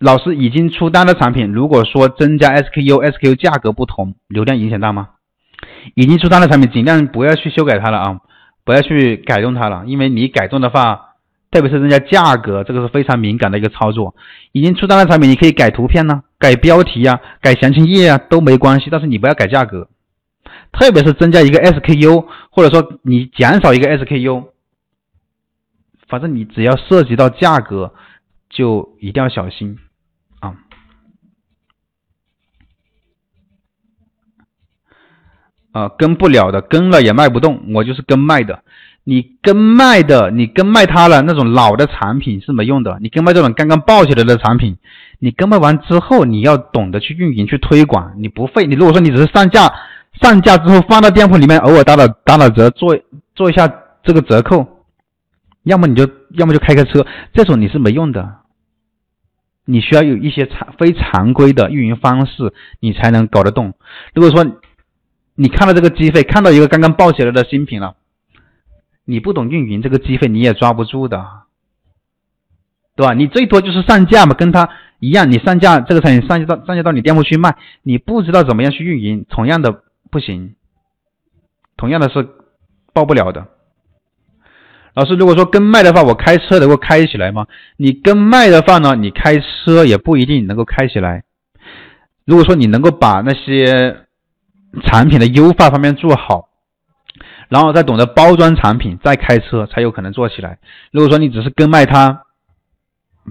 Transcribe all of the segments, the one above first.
老师已经出单的产品，如果说增加 SKU，SKU 价格不同，流量影响大吗？已经出单的产品，尽量不要去修改它了啊，不要去改动它了，因为你改动的话，特别是增加价格，这个是非常敏感的一个操作。已经出单的产品，你可以改图片呢，改标题呀，改详情页啊，都没关系，但是你不要改价格。特别是增加一个 SKU，或者说你减少一个 SKU，反正你只要涉及到价格，就一定要小心啊！啊，跟不了的，跟了也卖不动，我就是跟卖的。你跟卖的，你跟卖它了，那种老的产品是没用的。你跟卖这种刚刚爆起来的产品，你跟卖完之后，你要懂得去运营、去推广，你不费。你如果说你只是上架。上架之后放到店铺里面，偶尔打打打打折，做做一下这个折扣，要么你就要么就开个车，这种你是没用的。你需要有一些常非常规的运营方式，你才能搞得动。如果说你看到这个机会，看到一个刚刚爆起来的新品了，你不懂运营这个机会，你也抓不住的，对吧？你最多就是上架嘛，跟他一样，你上架这个产品上架到上架到你店铺去卖，你不知道怎么样去运营，同样的。不行，同样的是报不了的。老师，如果说跟卖的话，我开车能够开起来吗？你跟卖的话呢，你开车也不一定能够开起来。如果说你能够把那些产品的优化方面做好，然后再懂得包装产品，再开车才有可能做起来。如果说你只是跟卖他，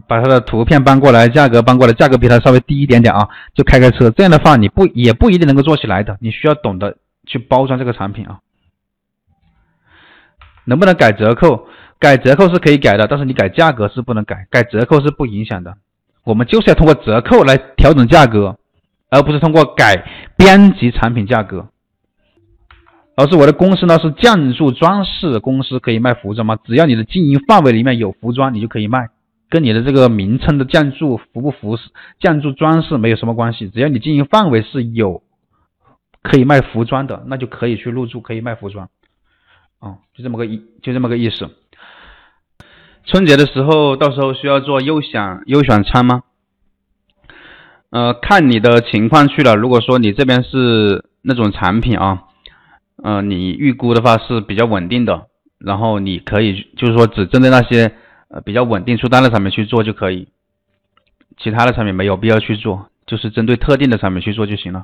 把他的图片搬过来，价格搬过来，价格比他稍微低一点点啊，就开开车。这样的话，你不也不一定能够做起来的。你需要懂得去包装这个产品啊。能不能改折扣？改折扣是可以改的，但是你改价格是不能改。改折扣是不影响的。我们就是要通过折扣来调整价格，而不是通过改编辑产品价格。老师，我的公司呢是建筑装饰公司，可以卖服装吗？只要你的经营范围里面有服装，你就可以卖。跟你的这个名称的建筑服不服饰、建筑装饰没有什么关系，只要你经营范围是有可以卖服装的，那就可以去入驻，可以卖服装。哦，就这么个意，就这么个意思。春节的时候，到时候需要做优享优选餐吗？呃，看你的情况去了。如果说你这边是那种产品啊，呃，你预估的话是比较稳定的，然后你可以就是说只针对那些。呃，比较稳定出单的产品去做就可以，其他的产品没有必要去做，就是针对特定的产品去做就行了。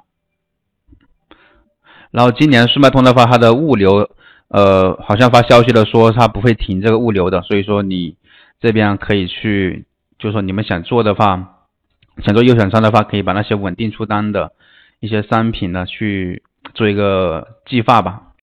然后今年速卖通的话，它的物流，呃，好像发消息了说它不会停这个物流的，所以说你这边可以去，就是说你们想做的话，想做优选商的话，可以把那些稳定出单的一些商品呢去做一个计划吧。